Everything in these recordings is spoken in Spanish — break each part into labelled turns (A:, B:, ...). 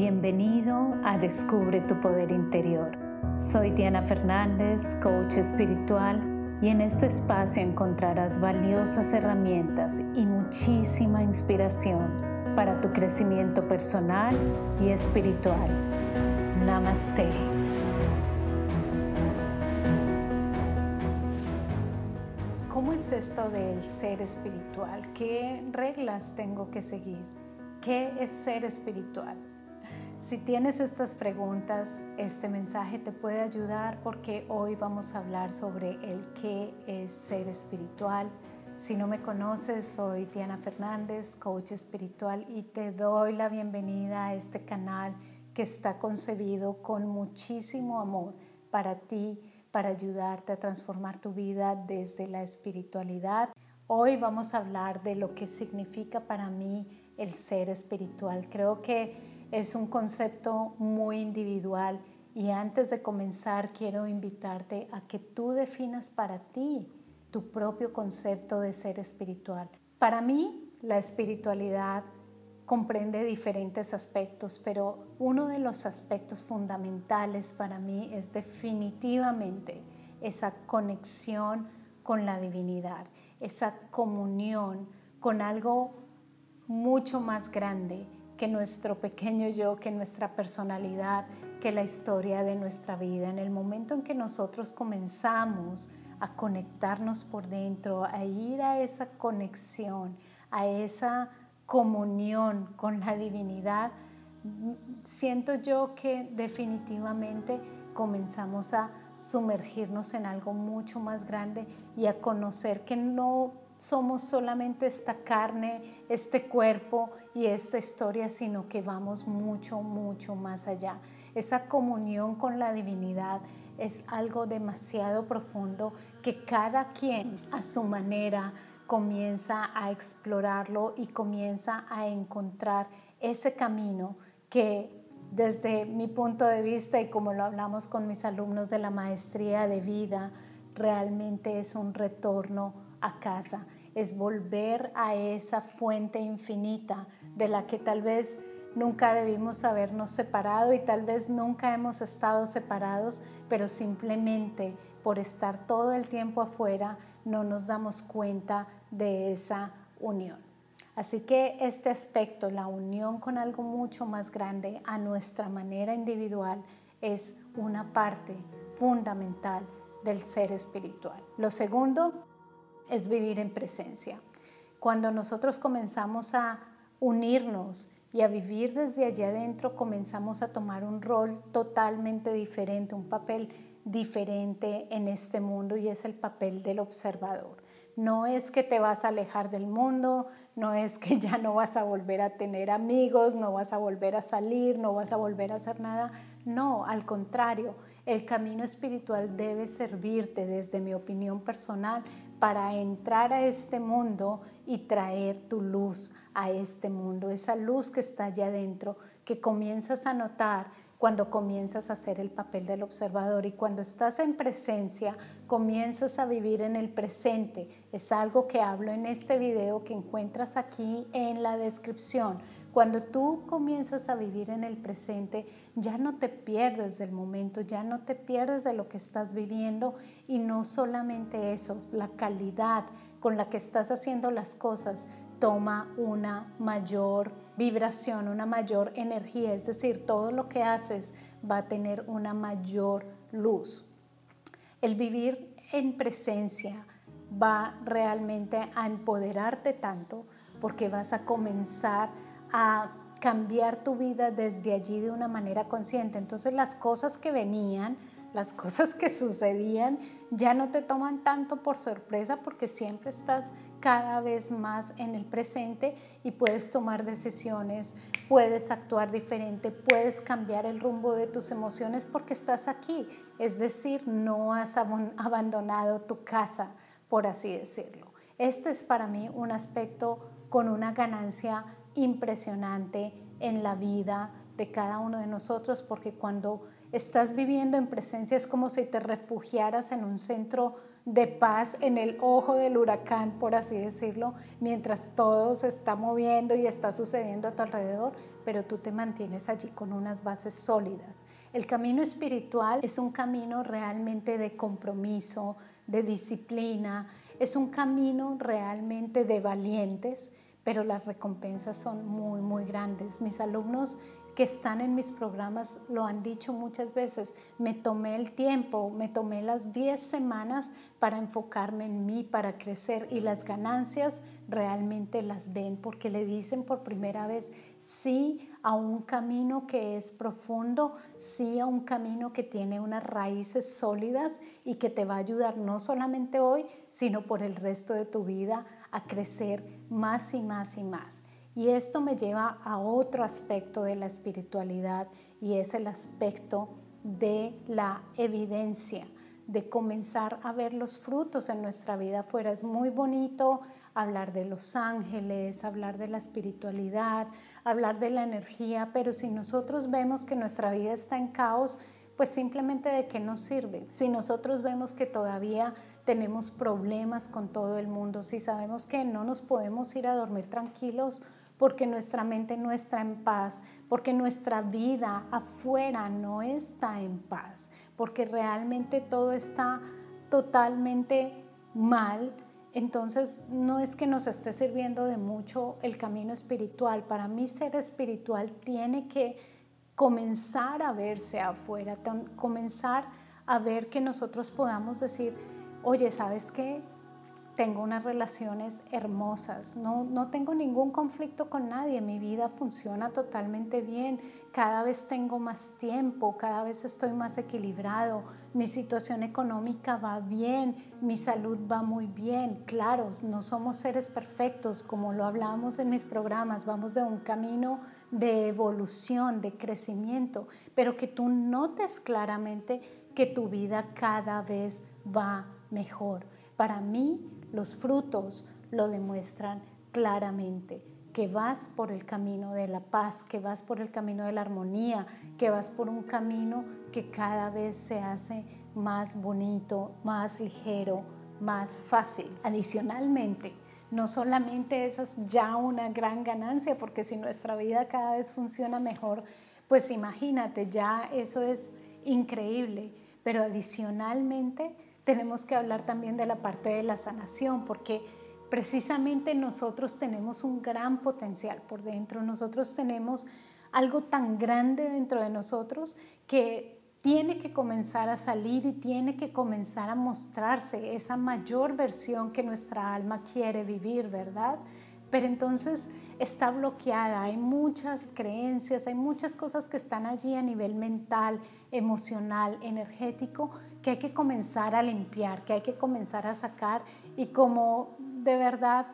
A: Bienvenido a Descubre tu Poder Interior. Soy Diana Fernández, coach espiritual, y en este espacio encontrarás valiosas herramientas y muchísima inspiración para tu crecimiento personal y espiritual. Namaste. ¿Cómo es esto del ser espiritual? ¿Qué reglas tengo que seguir? ¿Qué es ser espiritual? Si tienes estas preguntas, este mensaje te puede ayudar porque hoy vamos a hablar sobre el qué es ser espiritual. Si no me conoces, soy Diana Fernández, coach espiritual y te doy la bienvenida a este canal que está concebido con muchísimo amor para ti, para ayudarte a transformar tu vida desde la espiritualidad. Hoy vamos a hablar de lo que significa para mí el ser espiritual. Creo que es un concepto muy individual y antes de comenzar quiero invitarte a que tú definas para ti tu propio concepto de ser espiritual. Para mí, la espiritualidad comprende diferentes aspectos, pero uno de los aspectos fundamentales para mí es definitivamente esa conexión con la divinidad, esa comunión con algo mucho más grande que nuestro pequeño yo, que nuestra personalidad, que la historia de nuestra vida. En el momento en que nosotros comenzamos a conectarnos por dentro, a ir a esa conexión, a esa comunión con la divinidad, siento yo que definitivamente comenzamos a sumergirnos en algo mucho más grande y a conocer que no somos solamente esta carne, este cuerpo y esta historia, sino que vamos mucho, mucho más allá. Esa comunión con la divinidad es algo demasiado profundo que cada quien a su manera comienza a explorarlo y comienza a encontrar ese camino que desde mi punto de vista y como lo hablamos con mis alumnos de la maestría de vida, realmente es un retorno a casa, es volver a esa fuente infinita de la que tal vez nunca debimos habernos separado y tal vez nunca hemos estado separados, pero simplemente por estar todo el tiempo afuera no nos damos cuenta de esa unión. Así que este aspecto, la unión con algo mucho más grande a nuestra manera individual, es una parte fundamental del ser espiritual. Lo segundo es vivir en presencia. Cuando nosotros comenzamos a unirnos y a vivir desde allá adentro, comenzamos a tomar un rol totalmente diferente, un papel diferente en este mundo y es el papel del observador. No es que te vas a alejar del mundo, no es que ya no vas a volver a tener amigos, no vas a volver a salir, no vas a volver a hacer nada. No, al contrario, el camino espiritual debe servirte, desde mi opinión personal, para entrar a este mundo y traer tu luz a este mundo, esa luz que está allá adentro, que comienzas a notar cuando comienzas a hacer el papel del observador y cuando estás en presencia, comienzas a vivir en el presente. Es algo que hablo en este video que encuentras aquí en la descripción cuando tú comienzas a vivir en el presente, ya no te pierdes del momento, ya no te pierdes de lo que estás viviendo y no solamente eso, la calidad con la que estás haciendo las cosas toma una mayor vibración, una mayor energía, es decir, todo lo que haces va a tener una mayor luz. El vivir en presencia va realmente a empoderarte tanto porque vas a comenzar a cambiar tu vida desde allí de una manera consciente. Entonces las cosas que venían, las cosas que sucedían, ya no te toman tanto por sorpresa porque siempre estás cada vez más en el presente y puedes tomar decisiones, puedes actuar diferente, puedes cambiar el rumbo de tus emociones porque estás aquí. Es decir, no has abandonado tu casa, por así decirlo. Este es para mí un aspecto con una ganancia impresionante en la vida de cada uno de nosotros, porque cuando estás viviendo en presencia es como si te refugiaras en un centro de paz, en el ojo del huracán, por así decirlo, mientras todo se está moviendo y está sucediendo a tu alrededor, pero tú te mantienes allí con unas bases sólidas. El camino espiritual es un camino realmente de compromiso, de disciplina, es un camino realmente de valientes, pero las recompensas son muy, muy grandes. Mis alumnos que están en mis programas lo han dicho muchas veces, me tomé el tiempo, me tomé las 10 semanas para enfocarme en mí, para crecer y las ganancias realmente las ven porque le dicen por primera vez sí a un camino que es profundo, sí a un camino que tiene unas raíces sólidas y que te va a ayudar no solamente hoy, sino por el resto de tu vida a crecer más y más y más. Y esto me lleva a otro aspecto de la espiritualidad y es el aspecto de la evidencia, de comenzar a ver los frutos en nuestra vida afuera. Es muy bonito hablar de los ángeles, hablar de la espiritualidad, hablar de la energía, pero si nosotros vemos que nuestra vida está en caos, pues simplemente de qué nos sirve. Si nosotros vemos que todavía tenemos problemas con todo el mundo, si sabemos que no nos podemos ir a dormir tranquilos porque nuestra mente no está en paz, porque nuestra vida afuera no está en paz, porque realmente todo está totalmente mal, entonces no es que nos esté sirviendo de mucho el camino espiritual. Para mí ser espiritual tiene que comenzar a verse afuera, comenzar a ver que nosotros podamos decir, oye, ¿sabes qué? tengo unas relaciones hermosas, no, no tengo ningún conflicto con nadie, mi vida funciona totalmente bien, cada vez tengo más tiempo, cada vez estoy más equilibrado, mi situación económica va bien, mi salud va muy bien. Claro, no somos seres perfectos, como lo hablamos en mis programas, vamos de un camino de evolución, de crecimiento, pero que tú notes claramente que tu vida cada vez va mejor. Para mí, los frutos lo demuestran claramente, que vas por el camino de la paz, que vas por el camino de la armonía, que vas por un camino que cada vez se hace más bonito, más ligero, más fácil. Adicionalmente, no solamente esa es ya una gran ganancia, porque si nuestra vida cada vez funciona mejor, pues imagínate, ya eso es increíble, pero adicionalmente tenemos que hablar también de la parte de la sanación, porque precisamente nosotros tenemos un gran potencial por dentro, nosotros tenemos algo tan grande dentro de nosotros que tiene que comenzar a salir y tiene que comenzar a mostrarse esa mayor versión que nuestra alma quiere vivir, ¿verdad? Pero entonces está bloqueada, hay muchas creencias, hay muchas cosas que están allí a nivel mental, emocional, energético, que hay que comenzar a limpiar, que hay que comenzar a sacar y como de verdad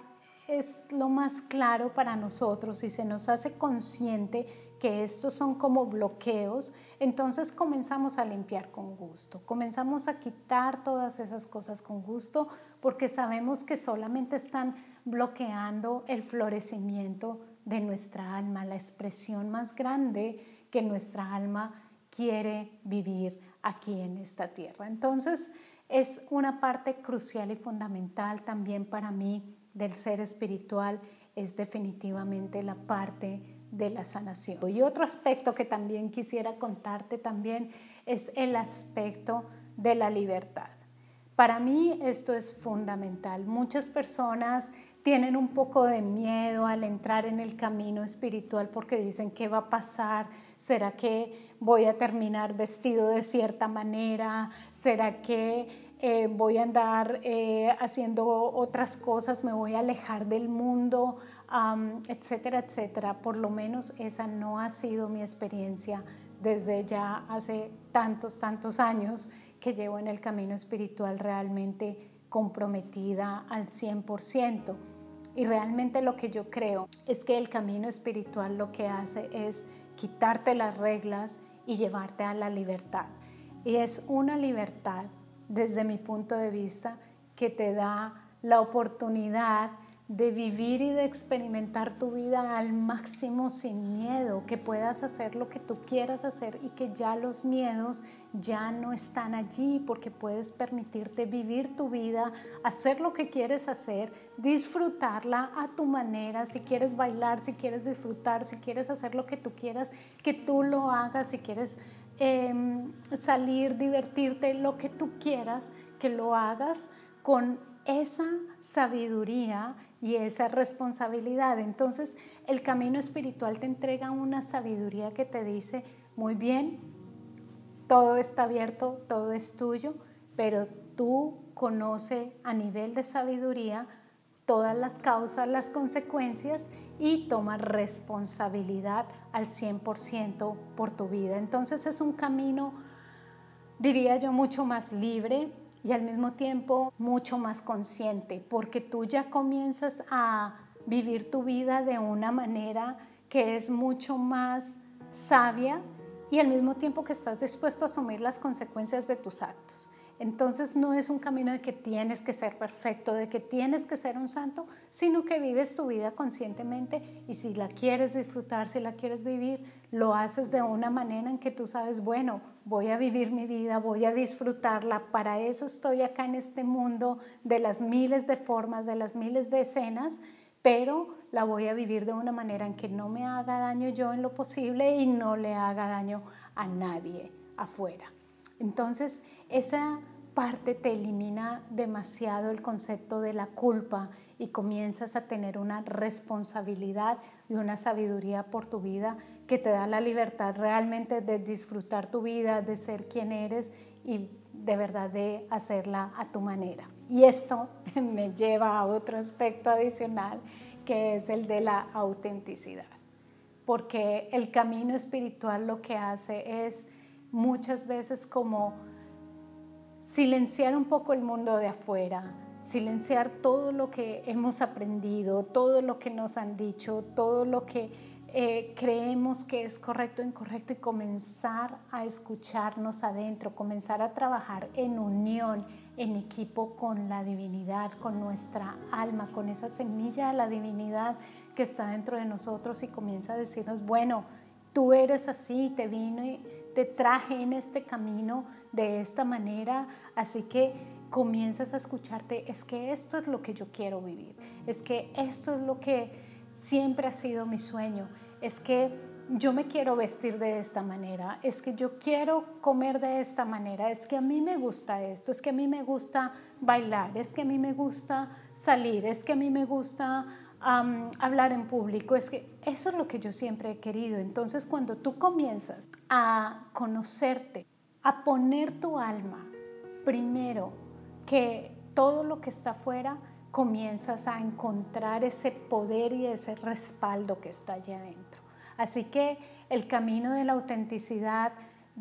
A: es lo más claro para nosotros y se nos hace consciente que estos son como bloqueos, entonces comenzamos a limpiar con gusto, comenzamos a quitar todas esas cosas con gusto porque sabemos que solamente están bloqueando el florecimiento de nuestra alma, la expresión más grande que nuestra alma quiere vivir aquí en esta tierra. Entonces, es una parte crucial y fundamental también para mí del ser espiritual, es definitivamente la parte de la sanación. Y otro aspecto que también quisiera contarte también es el aspecto de la libertad. Para mí esto es fundamental. Muchas personas tienen un poco de miedo al entrar en el camino espiritual porque dicen, ¿qué va a pasar? ¿Será que voy a terminar vestido de cierta manera? ¿Será que eh, voy a andar eh, haciendo otras cosas? ¿Me voy a alejar del mundo? etcétera, etcétera. Por lo menos esa no ha sido mi experiencia desde ya hace tantos, tantos años que llevo en el camino espiritual realmente comprometida al 100%. Y realmente lo que yo creo es que el camino espiritual lo que hace es quitarte las reglas y llevarte a la libertad. Y es una libertad, desde mi punto de vista, que te da la oportunidad de vivir y de experimentar tu vida al máximo sin miedo, que puedas hacer lo que tú quieras hacer y que ya los miedos ya no están allí porque puedes permitirte vivir tu vida, hacer lo que quieres hacer, disfrutarla a tu manera, si quieres bailar, si quieres disfrutar, si quieres hacer lo que tú quieras, que tú lo hagas, si quieres em, salir, divertirte, lo que tú quieras, que lo hagas con esa sabiduría y esa responsabilidad. Entonces el camino espiritual te entrega una sabiduría que te dice, muy bien, todo está abierto, todo es tuyo, pero tú conoce a nivel de sabiduría todas las causas, las consecuencias y toma responsabilidad al 100% por tu vida. Entonces es un camino, diría yo, mucho más libre, y al mismo tiempo mucho más consciente, porque tú ya comienzas a vivir tu vida de una manera que es mucho más sabia y al mismo tiempo que estás dispuesto a asumir las consecuencias de tus actos. Entonces no es un camino de que tienes que ser perfecto, de que tienes que ser un santo, sino que vives tu vida conscientemente y si la quieres disfrutar, si la quieres vivir, lo haces de una manera en que tú sabes, bueno, voy a vivir mi vida, voy a disfrutarla, para eso estoy acá en este mundo de las miles de formas, de las miles de escenas, pero la voy a vivir de una manera en que no me haga daño yo en lo posible y no le haga daño a nadie afuera. Entonces, esa parte te elimina demasiado el concepto de la culpa y comienzas a tener una responsabilidad y una sabiduría por tu vida que te da la libertad realmente de disfrutar tu vida, de ser quien eres y de verdad de hacerla a tu manera. Y esto me lleva a otro aspecto adicional que es el de la autenticidad. Porque el camino espiritual lo que hace es muchas veces como silenciar un poco el mundo de afuera, silenciar todo lo que hemos aprendido, todo lo que nos han dicho, todo lo que eh, creemos que es correcto o incorrecto y comenzar a escucharnos adentro, comenzar a trabajar en unión, en equipo con la divinidad, con nuestra alma, con esa semilla de la divinidad que está dentro de nosotros y comienza a decirnos, bueno, tú eres así, te vino y te traje en este camino de esta manera, así que comienzas a escucharte, es que esto es lo que yo quiero vivir, es que esto es lo que siempre ha sido mi sueño, es que yo me quiero vestir de esta manera, es que yo quiero comer de esta manera, es que a mí me gusta esto, es que a mí me gusta bailar, es que a mí me gusta salir, es que a mí me gusta hablar en público, es que eso es lo que yo siempre he querido. Entonces cuando tú comienzas a conocerte, a poner tu alma primero que todo lo que está afuera, comienzas a encontrar ese poder y ese respaldo que está allá adentro. Así que el camino de la autenticidad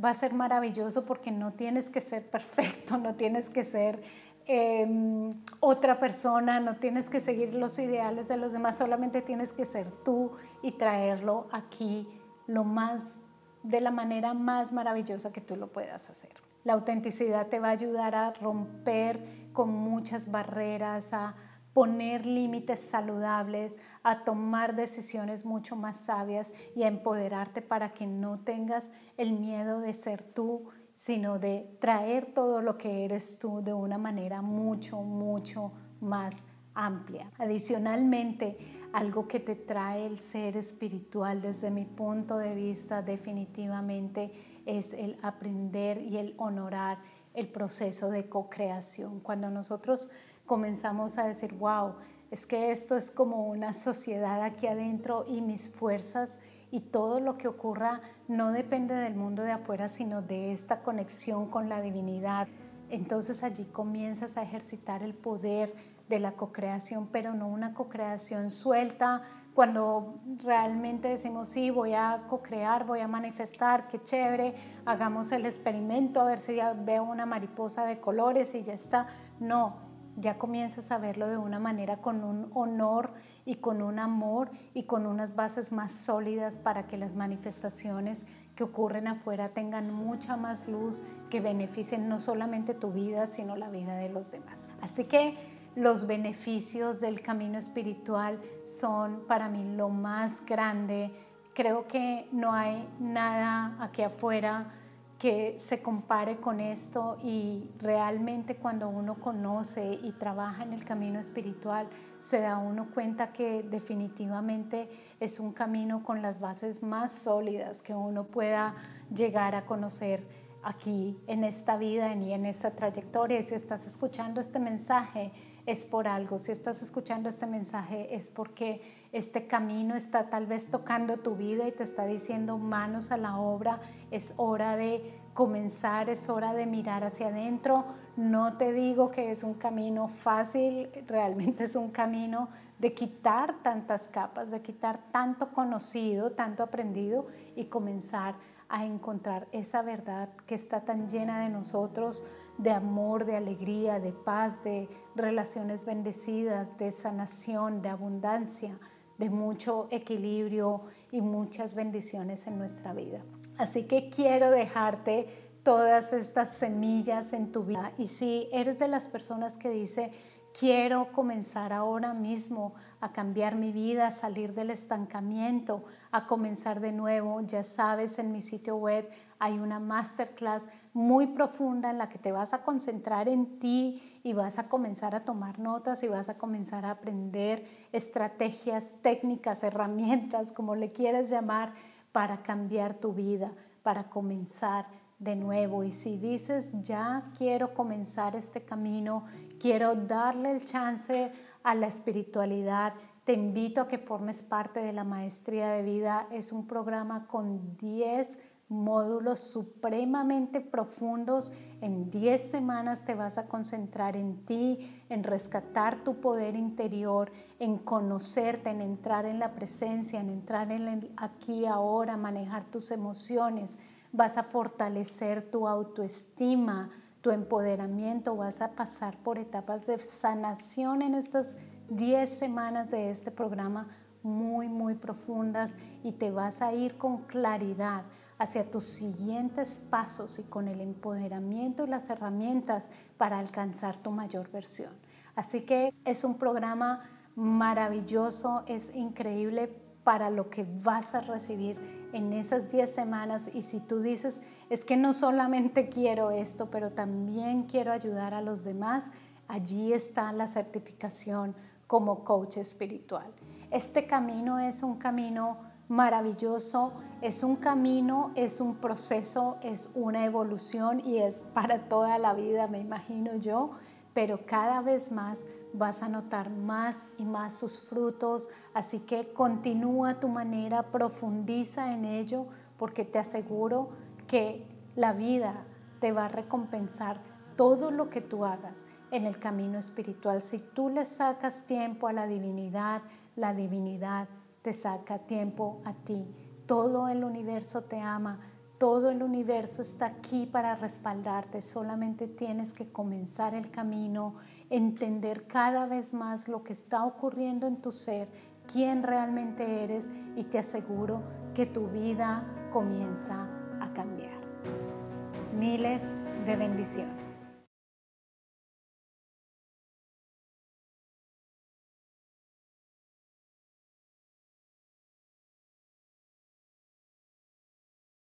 A: va a ser maravilloso porque no tienes que ser perfecto, no tienes que ser Em, otra persona, no tienes que seguir los ideales de los demás, solamente tienes que ser tú y traerlo aquí lo más de la manera más maravillosa que tú lo puedas hacer. La autenticidad te va a ayudar a romper con muchas barreras, a poner límites saludables, a tomar decisiones mucho más sabias y a empoderarte para que no tengas el miedo de ser tú sino de traer todo lo que eres tú de una manera mucho, mucho más amplia. Adicionalmente, algo que te trae el ser espiritual desde mi punto de vista definitivamente es el aprender y el honorar el proceso de co-creación. Cuando nosotros comenzamos a decir, wow, es que esto es como una sociedad aquí adentro y mis fuerzas y todo lo que ocurra no depende del mundo de afuera, sino de esta conexión con la divinidad. Entonces allí comienzas a ejercitar el poder de la cocreación, pero no una cocreación suelta, cuando realmente decimos, sí, voy a cocrear, voy a manifestar, qué chévere, hagamos el experimento a ver si ya veo una mariposa de colores y ya está. No, ya comienzas a verlo de una manera con un honor y con un amor y con unas bases más sólidas para que las manifestaciones que ocurren afuera tengan mucha más luz, que beneficien no solamente tu vida, sino la vida de los demás. Así que los beneficios del camino espiritual son para mí lo más grande. Creo que no hay nada aquí afuera que se compare con esto y realmente cuando uno conoce y trabaja en el camino espiritual se da uno cuenta que definitivamente es un camino con las bases más sólidas que uno pueda llegar a conocer aquí en esta vida y en esta trayectoria. Si estás escuchando este mensaje es por algo, si estás escuchando este mensaje es porque este camino está tal vez tocando tu vida y te está diciendo manos a la obra, es hora de comenzar, es hora de mirar hacia adentro. No te digo que es un camino fácil, realmente es un camino de quitar tantas capas, de quitar tanto conocido, tanto aprendido y comenzar a encontrar esa verdad que está tan llena de nosotros, de amor, de alegría, de paz, de relaciones bendecidas, de sanación, de abundancia de mucho equilibrio y muchas bendiciones en nuestra vida. Así que quiero dejarte todas estas semillas en tu vida. Y si eres de las personas que dice, quiero comenzar ahora mismo a cambiar mi vida, a salir del estancamiento, a comenzar de nuevo, ya sabes, en mi sitio web hay una masterclass muy profunda en la que te vas a concentrar en ti y vas a comenzar a tomar notas y vas a comenzar a aprender estrategias, técnicas, herramientas, como le quieres llamar, para cambiar tu vida, para comenzar de nuevo. Y si dices, ya quiero comenzar este camino, quiero darle el chance a la espiritualidad, te invito a que formes parte de la Maestría de Vida. Es un programa con 10 módulos supremamente profundos. En 10 semanas te vas a concentrar en ti, en rescatar tu poder interior, en conocerte, en entrar en la presencia, en entrar en el aquí, ahora, manejar tus emociones. Vas a fortalecer tu autoestima, tu empoderamiento, vas a pasar por etapas de sanación en estas 10 semanas de este programa muy, muy profundas y te vas a ir con claridad hacia tus siguientes pasos y con el empoderamiento y las herramientas para alcanzar tu mayor versión. Así que es un programa maravilloso, es increíble para lo que vas a recibir en esas 10 semanas y si tú dices, es que no solamente quiero esto, pero también quiero ayudar a los demás, allí está la certificación como coach espiritual. Este camino es un camino maravilloso, es un camino, es un proceso, es una evolución y es para toda la vida, me imagino yo, pero cada vez más vas a notar más y más sus frutos, así que continúa tu manera, profundiza en ello, porque te aseguro que la vida te va a recompensar todo lo que tú hagas en el camino espiritual. Si tú le sacas tiempo a la divinidad, la divinidad te saca tiempo a ti. Todo el universo te ama, todo el universo está aquí para respaldarte. Solamente tienes que comenzar el camino, entender cada vez más lo que está ocurriendo en tu ser, quién realmente eres y te aseguro que tu vida comienza a cambiar. Miles de bendiciones.